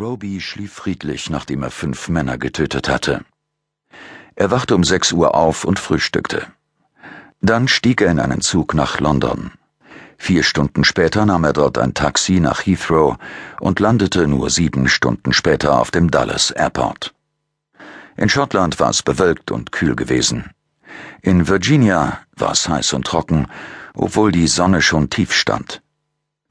Roby schlief friedlich, nachdem er fünf Männer getötet hatte. Er wachte um sechs Uhr auf und frühstückte. Dann stieg er in einen Zug nach London. Vier Stunden später nahm er dort ein Taxi nach Heathrow und landete nur sieben Stunden später auf dem Dulles Airport. In Schottland war es bewölkt und kühl gewesen. In Virginia war es heiß und trocken, obwohl die Sonne schon tief stand.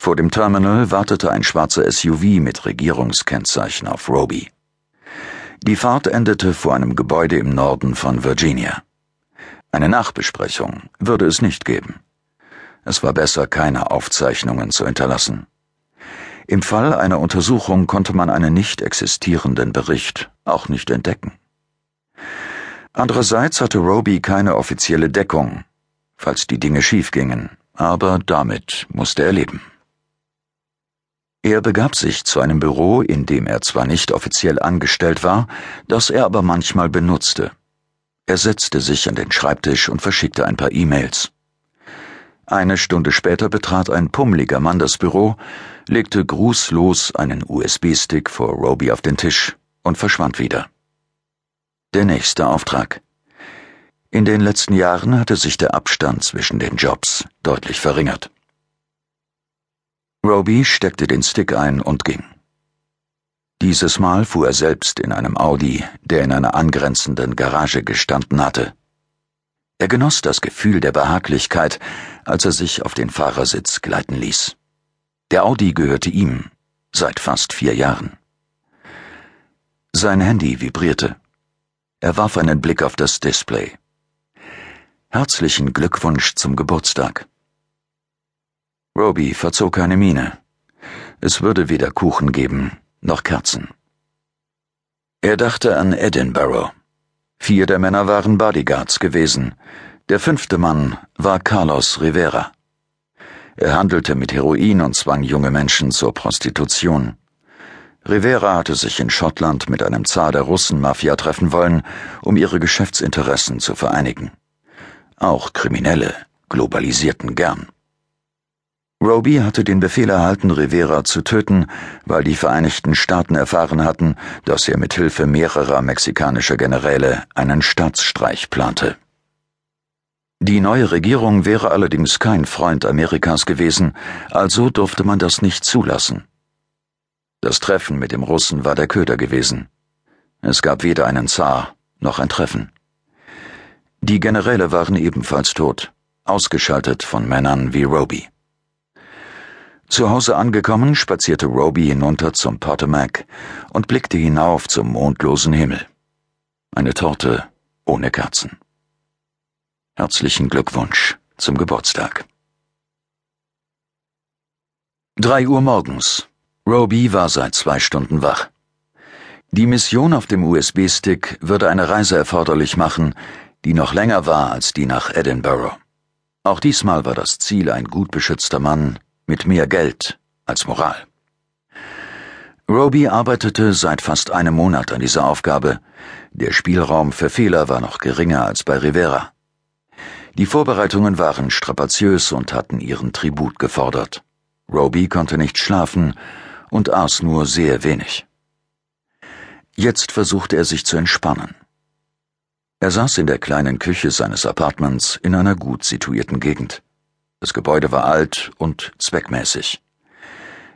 Vor dem Terminal wartete ein schwarzer SUV mit Regierungskennzeichen auf Roby. Die Fahrt endete vor einem Gebäude im Norden von Virginia. Eine Nachbesprechung würde es nicht geben. Es war besser, keine Aufzeichnungen zu hinterlassen. Im Fall einer Untersuchung konnte man einen nicht existierenden Bericht auch nicht entdecken. Andererseits hatte Roby keine offizielle Deckung, falls die Dinge schiefgingen, aber damit musste er leben. Er begab sich zu einem Büro, in dem er zwar nicht offiziell angestellt war, das er aber manchmal benutzte. Er setzte sich an den Schreibtisch und verschickte ein paar E-Mails. Eine Stunde später betrat ein pummeliger Mann das Büro, legte grußlos einen USB-Stick vor Roby auf den Tisch und verschwand wieder. Der nächste Auftrag. In den letzten Jahren hatte sich der Abstand zwischen den Jobs deutlich verringert. Roby steckte den Stick ein und ging. Dieses Mal fuhr er selbst in einem Audi, der in einer angrenzenden Garage gestanden hatte. Er genoss das Gefühl der Behaglichkeit, als er sich auf den Fahrersitz gleiten ließ. Der Audi gehörte ihm seit fast vier Jahren. Sein Handy vibrierte. Er warf einen Blick auf das Display. Herzlichen Glückwunsch zum Geburtstag. Roby verzog keine Miene. Es würde weder Kuchen geben, noch Kerzen. Er dachte an Edinburgh. Vier der Männer waren Bodyguards gewesen. Der fünfte Mann war Carlos Rivera. Er handelte mit Heroin und zwang junge Menschen zur Prostitution. Rivera hatte sich in Schottland mit einem Zar der Russenmafia treffen wollen, um ihre Geschäftsinteressen zu vereinigen. Auch Kriminelle globalisierten gern. Roby hatte den Befehl erhalten, Rivera zu töten, weil die Vereinigten Staaten erfahren hatten, dass er mit Hilfe mehrerer mexikanischer Generäle einen Staatsstreich plante. Die neue Regierung wäre allerdings kein Freund Amerikas gewesen, also durfte man das nicht zulassen. Das Treffen mit dem Russen war der Köder gewesen. Es gab weder einen Zar noch ein Treffen. Die Generäle waren ebenfalls tot, ausgeschaltet von Männern wie Roby. Zu Hause angekommen, spazierte Roby hinunter zum Potomac und blickte hinauf zum mondlosen Himmel. Eine Torte ohne Kerzen. Herzlichen Glückwunsch zum Geburtstag. Drei Uhr morgens. Roby war seit zwei Stunden wach. Die Mission auf dem USB-Stick würde eine Reise erforderlich machen, die noch länger war als die nach Edinburgh. Auch diesmal war das Ziel ein gut beschützter Mann mit mehr Geld als Moral. Roby arbeitete seit fast einem Monat an dieser Aufgabe. Der Spielraum für Fehler war noch geringer als bei Rivera. Die Vorbereitungen waren strapaziös und hatten ihren Tribut gefordert. Roby konnte nicht schlafen und aß nur sehr wenig. Jetzt versuchte er sich zu entspannen. Er saß in der kleinen Küche seines Apartments in einer gut situierten Gegend. Das Gebäude war alt und zweckmäßig.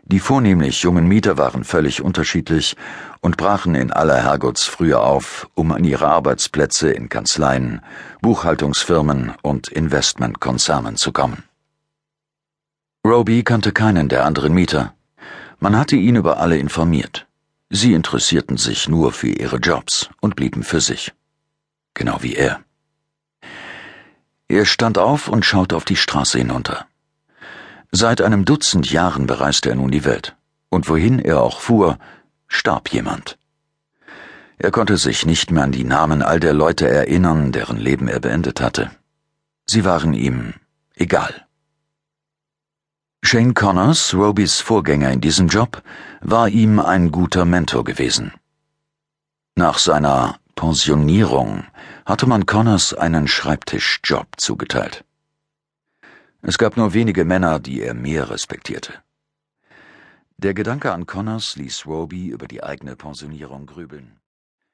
Die vornehmlich jungen Mieter waren völlig unterschiedlich und brachen in aller Herrgottsfrühe auf, um an ihre Arbeitsplätze in Kanzleien, Buchhaltungsfirmen und Investmentkonzernen zu kommen. Roby kannte keinen der anderen Mieter. Man hatte ihn über alle informiert. Sie interessierten sich nur für ihre Jobs und blieben für sich. Genau wie er. Er stand auf und schaute auf die Straße hinunter. Seit einem Dutzend Jahren bereiste er nun die Welt, und wohin er auch fuhr, starb jemand. Er konnte sich nicht mehr an die Namen all der Leute erinnern, deren Leben er beendet hatte. Sie waren ihm egal. Shane Connors, Robys Vorgänger in diesem Job, war ihm ein guter Mentor gewesen. Nach seiner Pensionierung hatte man Connors einen Schreibtischjob zugeteilt. Es gab nur wenige Männer, die er mehr respektierte. Der Gedanke an Connors ließ Roby über die eigene Pensionierung grübeln.